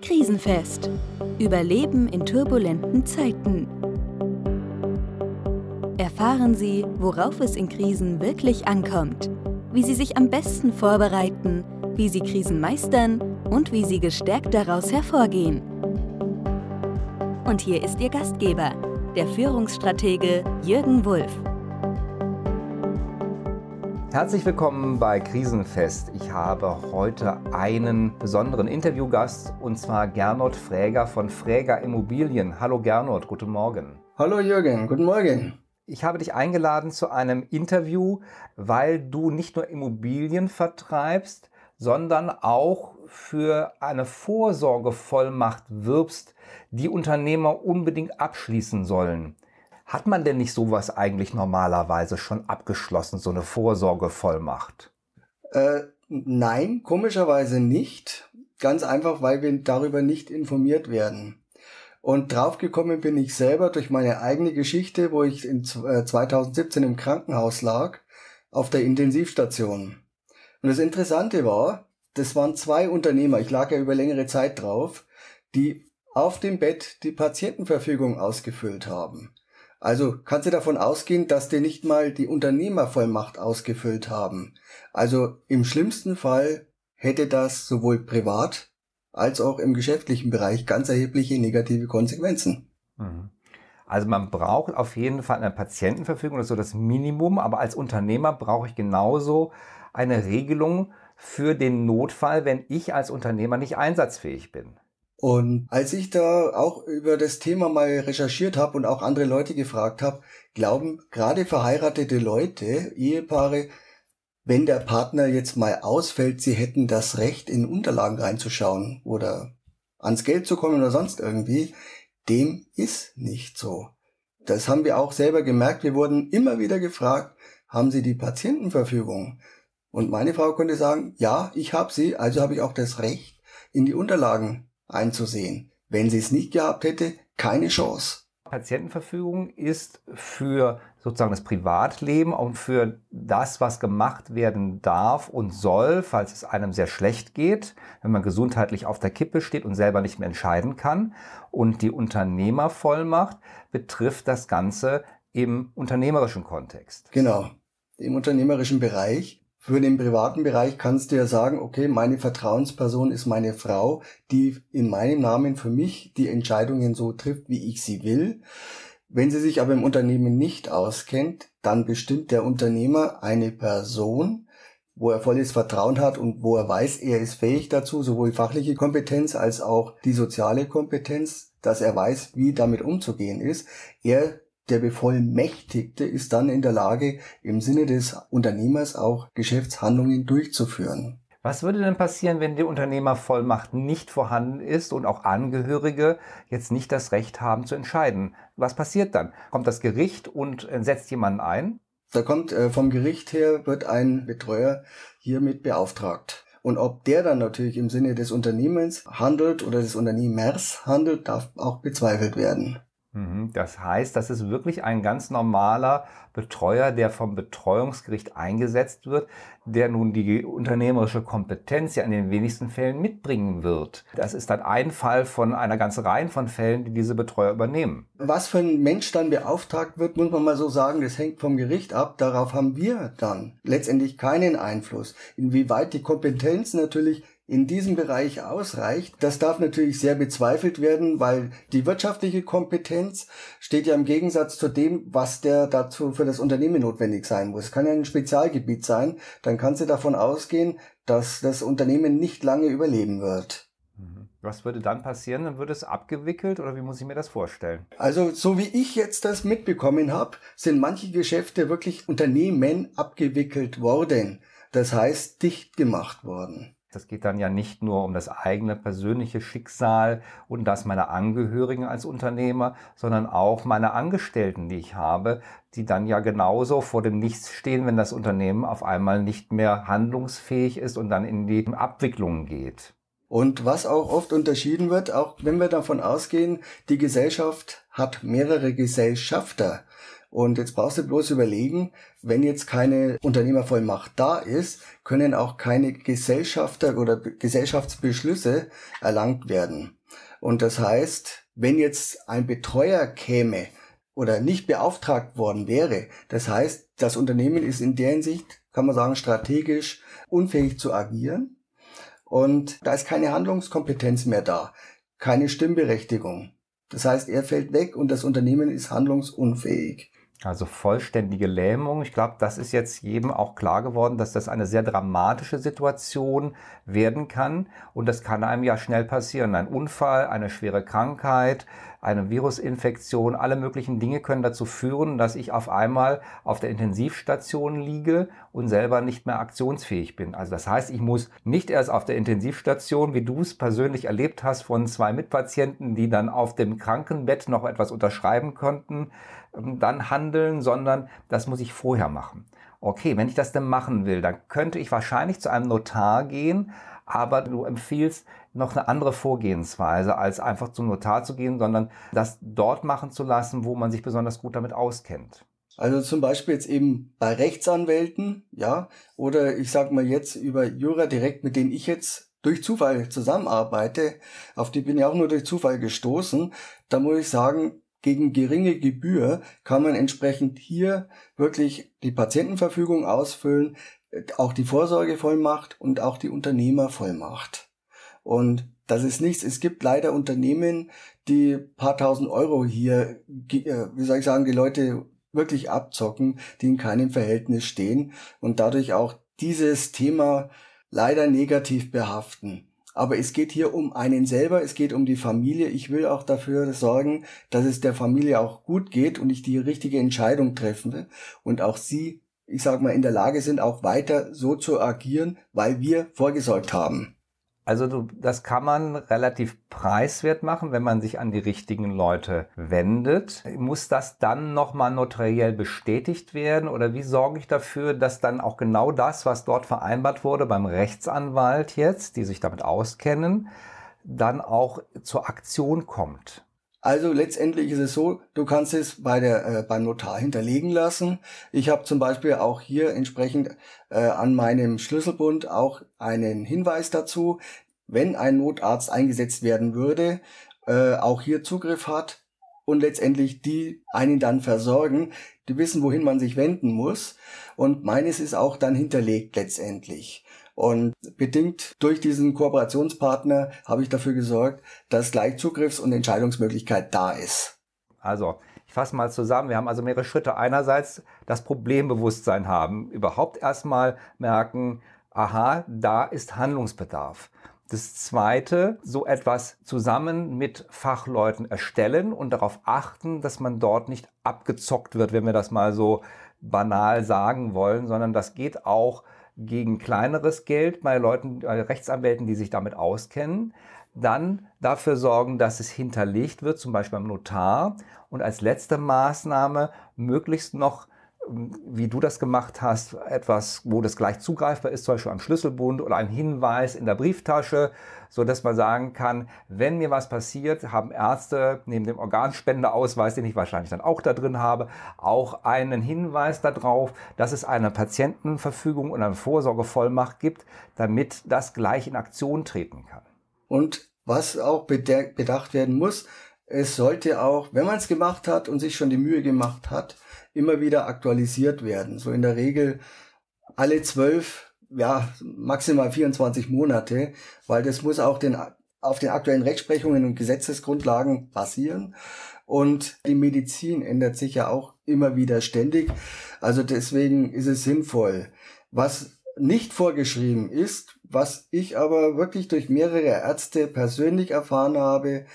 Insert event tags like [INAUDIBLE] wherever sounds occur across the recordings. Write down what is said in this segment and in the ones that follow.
Krisenfest. Überleben in turbulenten Zeiten. Erfahren Sie, worauf es in Krisen wirklich ankommt, wie Sie sich am besten vorbereiten, wie Sie Krisen meistern und wie Sie gestärkt daraus hervorgehen. Und hier ist Ihr Gastgeber, der Führungsstratege Jürgen Wulff. Herzlich willkommen bei Krisenfest. Ich habe heute einen besonderen Interviewgast und zwar Gernot Fräger von Fräger Immobilien. Hallo Gernot, guten Morgen. Hallo Jürgen, guten Morgen. Ich habe dich eingeladen zu einem Interview, weil du nicht nur Immobilien vertreibst, sondern auch für eine Vorsorgevollmacht wirbst, die Unternehmer unbedingt abschließen sollen. Hat man denn nicht sowas eigentlich normalerweise schon abgeschlossen, so eine Vorsorgevollmacht? Äh, nein, komischerweise nicht. Ganz einfach, weil wir darüber nicht informiert werden. Und draufgekommen bin ich selber durch meine eigene Geschichte, wo ich in 2017 äh, im Krankenhaus lag, auf der Intensivstation. Und das Interessante war, das waren zwei Unternehmer, ich lag ja über längere Zeit drauf, die auf dem Bett die Patientenverfügung ausgefüllt haben. Also kannst du davon ausgehen, dass die nicht mal die Unternehmervollmacht ausgefüllt haben. Also im schlimmsten Fall hätte das sowohl privat als auch im geschäftlichen Bereich ganz erhebliche negative Konsequenzen. Mhm. Also man braucht auf jeden Fall eine Patientenverfügung, das ist so das Minimum, aber als Unternehmer brauche ich genauso eine Regelung für den Notfall, wenn ich als Unternehmer nicht einsatzfähig bin. Und als ich da auch über das Thema mal recherchiert habe und auch andere Leute gefragt habe, glauben gerade verheiratete Leute, Ehepaare, wenn der Partner jetzt mal ausfällt, sie hätten das Recht, in Unterlagen reinzuschauen oder ans Geld zu kommen oder sonst irgendwie, dem ist nicht so. Das haben wir auch selber gemerkt. Wir wurden immer wieder gefragt, haben Sie die Patientenverfügung? Und meine Frau konnte sagen, ja, ich habe sie, also habe ich auch das Recht, in die Unterlagen einzusehen. Wenn sie es nicht gehabt hätte, keine Chance. Patientenverfügung ist für sozusagen das Privatleben und für das, was gemacht werden darf und soll, falls es einem sehr schlecht geht, wenn man gesundheitlich auf der Kippe steht und selber nicht mehr entscheiden kann. Und die Unternehmervollmacht betrifft das Ganze im unternehmerischen Kontext. Genau, im unternehmerischen Bereich. Für den privaten Bereich kannst du ja sagen, okay, meine Vertrauensperson ist meine Frau, die in meinem Namen für mich die Entscheidungen so trifft, wie ich sie will. Wenn sie sich aber im Unternehmen nicht auskennt, dann bestimmt der Unternehmer eine Person, wo er volles Vertrauen hat und wo er weiß, er ist fähig dazu, sowohl fachliche Kompetenz als auch die soziale Kompetenz, dass er weiß, wie damit umzugehen ist. Er der Bevollmächtigte ist dann in der Lage, im Sinne des Unternehmers auch Geschäftshandlungen durchzuführen. Was würde denn passieren, wenn die Unternehmervollmacht nicht vorhanden ist und auch Angehörige jetzt nicht das Recht haben zu entscheiden? Was passiert dann? Kommt das Gericht und setzt jemanden ein? Da kommt äh, vom Gericht her, wird ein Betreuer hiermit beauftragt. Und ob der dann natürlich im Sinne des Unternehmens handelt oder des Unternehmers handelt, darf auch bezweifelt werden. Mhm. Das heißt, das ist wirklich ein ganz normaler Betreuer, der vom Betreuungsgericht eingesetzt wird, der nun die unternehmerische Kompetenz ja in den wenigsten Fällen mitbringen wird. Das ist dann ein Fall von einer ganzen Reihe von Fällen, die diese Betreuer übernehmen. Was für ein Mensch dann beauftragt wird, muss man mal so sagen, das hängt vom Gericht ab. Darauf haben wir dann letztendlich keinen Einfluss. Inwieweit die Kompetenz natürlich in diesem Bereich ausreicht. Das darf natürlich sehr bezweifelt werden, weil die wirtschaftliche Kompetenz steht ja im Gegensatz zu dem, was der dazu für das Unternehmen notwendig sein muss. Es kann ja ein Spezialgebiet sein, dann kannst du davon ausgehen, dass das Unternehmen nicht lange überleben wird. Mhm. Was würde dann passieren? Dann würde es abgewickelt oder wie muss ich mir das vorstellen? Also so wie ich jetzt das mitbekommen habe, sind manche Geschäfte wirklich Unternehmen abgewickelt worden. Das heißt dicht gemacht worden. Das geht dann ja nicht nur um das eigene persönliche Schicksal und das meiner Angehörigen als Unternehmer, sondern auch meine Angestellten, die ich habe, die dann ja genauso vor dem Nichts stehen, wenn das Unternehmen auf einmal nicht mehr handlungsfähig ist und dann in die Abwicklung geht. Und was auch oft unterschieden wird, auch wenn wir davon ausgehen, die Gesellschaft hat mehrere Gesellschafter. Und jetzt brauchst du bloß überlegen, wenn jetzt keine Unternehmervollmacht da ist, können auch keine Gesellschafter oder Gesellschaftsbeschlüsse erlangt werden. Und das heißt, wenn jetzt ein Betreuer käme oder nicht beauftragt worden wäre, das heißt, das Unternehmen ist in der Hinsicht, kann man sagen, strategisch unfähig zu agieren. Und da ist keine Handlungskompetenz mehr da, keine Stimmberechtigung. Das heißt, er fällt weg und das Unternehmen ist handlungsunfähig. Also vollständige Lähmung. Ich glaube, das ist jetzt jedem auch klar geworden, dass das eine sehr dramatische Situation werden kann. Und das kann einem ja schnell passieren. Ein Unfall, eine schwere Krankheit, eine Virusinfektion, alle möglichen Dinge können dazu führen, dass ich auf einmal auf der Intensivstation liege und selber nicht mehr aktionsfähig bin. Also das heißt, ich muss nicht erst auf der Intensivstation, wie du es persönlich erlebt hast, von zwei Mitpatienten, die dann auf dem Krankenbett noch etwas unterschreiben konnten, dann handeln, sondern das muss ich vorher machen. Okay, wenn ich das denn machen will, dann könnte ich wahrscheinlich zu einem Notar gehen, aber du empfiehlst noch eine andere Vorgehensweise, als einfach zum Notar zu gehen, sondern das dort machen zu lassen, wo man sich besonders gut damit auskennt. Also zum Beispiel jetzt eben bei Rechtsanwälten, ja, oder ich sag mal jetzt über Jura direkt, mit denen ich jetzt durch Zufall zusammenarbeite, auf die bin ich auch nur durch Zufall gestoßen, da muss ich sagen, gegen geringe Gebühr kann man entsprechend hier wirklich die Patientenverfügung ausfüllen, auch die Vorsorgevollmacht und auch die Unternehmervollmacht. Und das ist nichts. Es gibt leider Unternehmen, die paar tausend Euro hier, äh, wie soll ich sagen, die Leute wirklich abzocken, die in keinem Verhältnis stehen und dadurch auch dieses Thema leider negativ behaften. Aber es geht hier um einen selber, es geht um die Familie. Ich will auch dafür sorgen, dass es der Familie auch gut geht und ich die richtige Entscheidung treffe und auch sie, ich sag mal, in der Lage sind, auch weiter so zu agieren, weil wir vorgesorgt haben. Also du, das kann man relativ preiswert machen, wenn man sich an die richtigen Leute wendet. Muss das dann nochmal notariell bestätigt werden oder wie sorge ich dafür, dass dann auch genau das, was dort vereinbart wurde beim Rechtsanwalt jetzt, die sich damit auskennen, dann auch zur Aktion kommt? Also letztendlich ist es so, du kannst es bei der, äh, beim Notar hinterlegen lassen. Ich habe zum Beispiel auch hier entsprechend äh, an meinem Schlüsselbund auch einen Hinweis dazu, wenn ein Notarzt eingesetzt werden würde, äh, auch hier Zugriff hat und letztendlich die einen dann versorgen, die wissen, wohin man sich wenden muss. Und meines ist auch dann hinterlegt letztendlich. Und bedingt durch diesen Kooperationspartner habe ich dafür gesorgt, dass gleich Zugriffs- und Entscheidungsmöglichkeit da ist. Also, ich fasse mal zusammen. Wir haben also mehrere Schritte. Einerseits das Problembewusstsein haben, überhaupt erstmal merken, aha, da ist Handlungsbedarf. Das zweite, so etwas zusammen mit Fachleuten erstellen und darauf achten, dass man dort nicht abgezockt wird, wenn wir das mal so banal sagen wollen, sondern das geht auch gegen kleineres Geld bei Leuten, bei Rechtsanwälten, die sich damit auskennen. Dann dafür sorgen, dass es hinterlegt wird, zum Beispiel beim Notar. Und als letzte Maßnahme möglichst noch wie du das gemacht hast, etwas, wo das gleich zugreifbar ist, zum Beispiel am Schlüsselbund oder ein Hinweis in der Brieftasche, so dass man sagen kann, wenn mir was passiert, haben Ärzte neben dem Organspendeausweis, den ich wahrscheinlich dann auch da drin habe, auch einen Hinweis darauf, dass es eine Patientenverfügung und eine Vorsorgevollmacht gibt, damit das gleich in Aktion treten kann. Und was auch bedacht werden muss, es sollte auch, wenn man es gemacht hat und sich schon die Mühe gemacht hat, immer wieder aktualisiert werden. So in der Regel alle zwölf, ja, maximal 24 Monate, weil das muss auch den, auf den aktuellen Rechtsprechungen und Gesetzesgrundlagen basieren. Und die Medizin ändert sich ja auch immer wieder ständig. Also deswegen ist es sinnvoll. Was nicht vorgeschrieben ist, was ich aber wirklich durch mehrere Ärzte persönlich erfahren habe,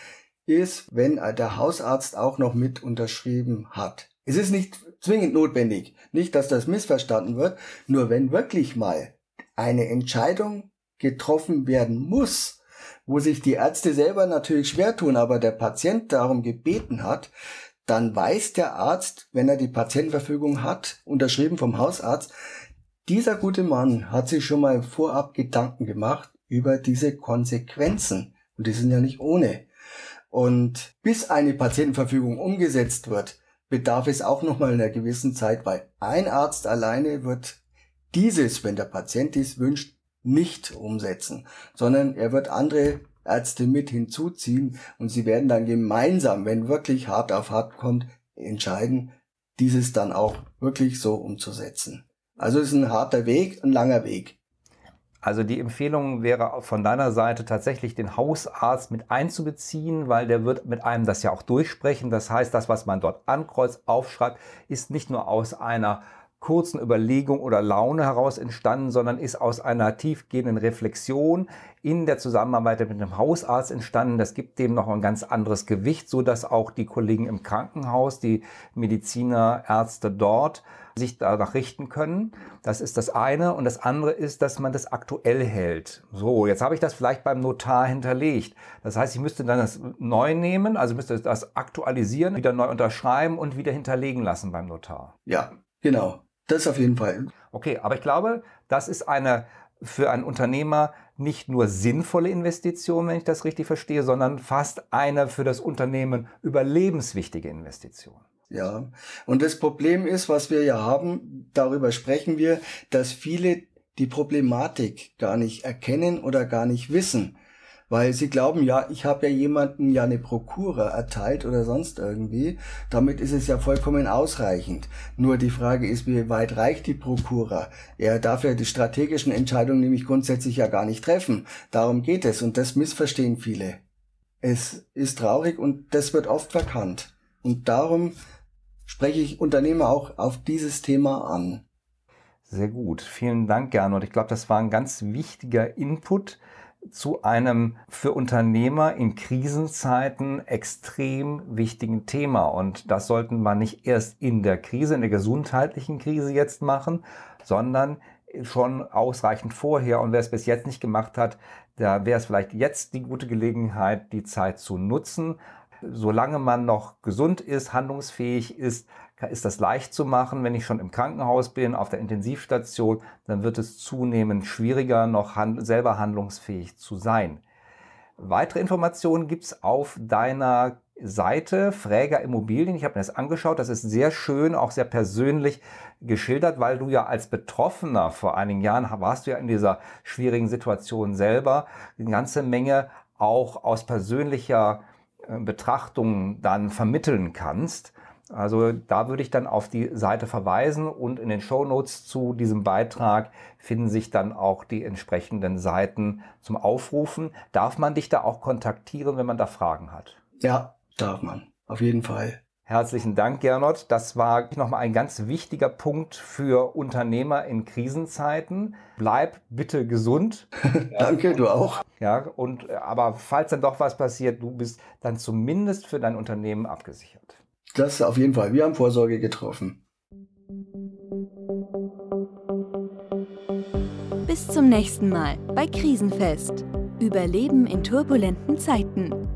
ist, wenn der Hausarzt auch noch mit unterschrieben hat. Es ist nicht zwingend notwendig, nicht, dass das missverstanden wird, nur wenn wirklich mal eine Entscheidung getroffen werden muss, wo sich die Ärzte selber natürlich schwer tun, aber der Patient darum gebeten hat, dann weiß der Arzt, wenn er die Patientenverfügung hat, unterschrieben vom Hausarzt, dieser gute Mann hat sich schon mal vorab Gedanken gemacht über diese Konsequenzen. Und die sind ja nicht ohne. Und bis eine Patientenverfügung umgesetzt wird, bedarf es auch nochmal einer gewissen Zeit, weil ein Arzt alleine wird dieses, wenn der Patient dies wünscht, nicht umsetzen, sondern er wird andere Ärzte mit hinzuziehen und sie werden dann gemeinsam, wenn wirklich hart auf hart kommt, entscheiden, dieses dann auch wirklich so umzusetzen. Also es ist ein harter Weg, ein langer Weg. Also die Empfehlung wäre von deiner Seite tatsächlich den Hausarzt mit einzubeziehen, weil der wird mit einem das ja auch durchsprechen. Das heißt, das, was man dort ankreuzt, aufschreibt, ist nicht nur aus einer kurzen Überlegung oder Laune heraus entstanden, sondern ist aus einer tiefgehenden Reflexion in der Zusammenarbeit mit einem Hausarzt entstanden. Das gibt dem noch ein ganz anderes Gewicht, so dass auch die Kollegen im Krankenhaus, die Mediziner, Ärzte dort sich danach richten können. Das ist das eine. Und das andere ist, dass man das aktuell hält. So, jetzt habe ich das vielleicht beim Notar hinterlegt. Das heißt, ich müsste dann das neu nehmen, also müsste das aktualisieren, wieder neu unterschreiben und wieder hinterlegen lassen beim Notar. Ja, genau. Das auf jeden Fall. Okay, aber ich glaube, das ist eine für einen Unternehmer nicht nur sinnvolle Investition, wenn ich das richtig verstehe, sondern fast eine für das Unternehmen überlebenswichtige Investition. Ja, und das Problem ist, was wir ja haben, darüber sprechen wir, dass viele die Problematik gar nicht erkennen oder gar nicht wissen weil sie glauben, ja, ich habe ja jemanden ja eine Prokura erteilt oder sonst irgendwie. Damit ist es ja vollkommen ausreichend. Nur die Frage ist, wie weit reicht die Prokura? Er darf ja die strategischen Entscheidungen nämlich grundsätzlich ja gar nicht treffen. Darum geht es und das missverstehen viele. Es ist traurig und das wird oft verkannt. Und darum spreche ich Unternehmer auch auf dieses Thema an. Sehr gut. Vielen Dank, Gernot. Ich glaube, das war ein ganz wichtiger Input zu einem für Unternehmer in Krisenzeiten extrem wichtigen Thema. Und das sollten wir nicht erst in der Krise, in der gesundheitlichen Krise jetzt machen, sondern schon ausreichend vorher. Und wer es bis jetzt nicht gemacht hat, da wäre es vielleicht jetzt die gute Gelegenheit, die Zeit zu nutzen. Solange man noch gesund ist, handlungsfähig ist, ist das leicht zu machen. Wenn ich schon im Krankenhaus bin, auf der Intensivstation, dann wird es zunehmend schwieriger, noch hand selber handlungsfähig zu sein. Weitere Informationen gibt's auf deiner Seite Fräger Immobilien. Ich habe mir das angeschaut. Das ist sehr schön, auch sehr persönlich geschildert, weil du ja als Betroffener vor einigen Jahren warst du ja in dieser schwierigen Situation selber eine ganze Menge auch aus persönlicher äh, Betrachtung dann vermitteln kannst. Also da würde ich dann auf die Seite verweisen und in den Show Notes zu diesem Beitrag finden sich dann auch die entsprechenden Seiten zum Aufrufen. Darf man dich da auch kontaktieren, wenn man da Fragen hat? Ja, darf man. Auf jeden Fall. Herzlichen Dank, Gernot. Das war nochmal ein ganz wichtiger Punkt für Unternehmer in Krisenzeiten. Bleib bitte gesund. [LAUGHS] Danke, du auch. Ja, und aber falls dann doch was passiert, du bist dann zumindest für dein Unternehmen abgesichert. Das auf jeden Fall. Wir haben Vorsorge getroffen. Bis zum nächsten Mal bei Krisenfest. Überleben in turbulenten Zeiten.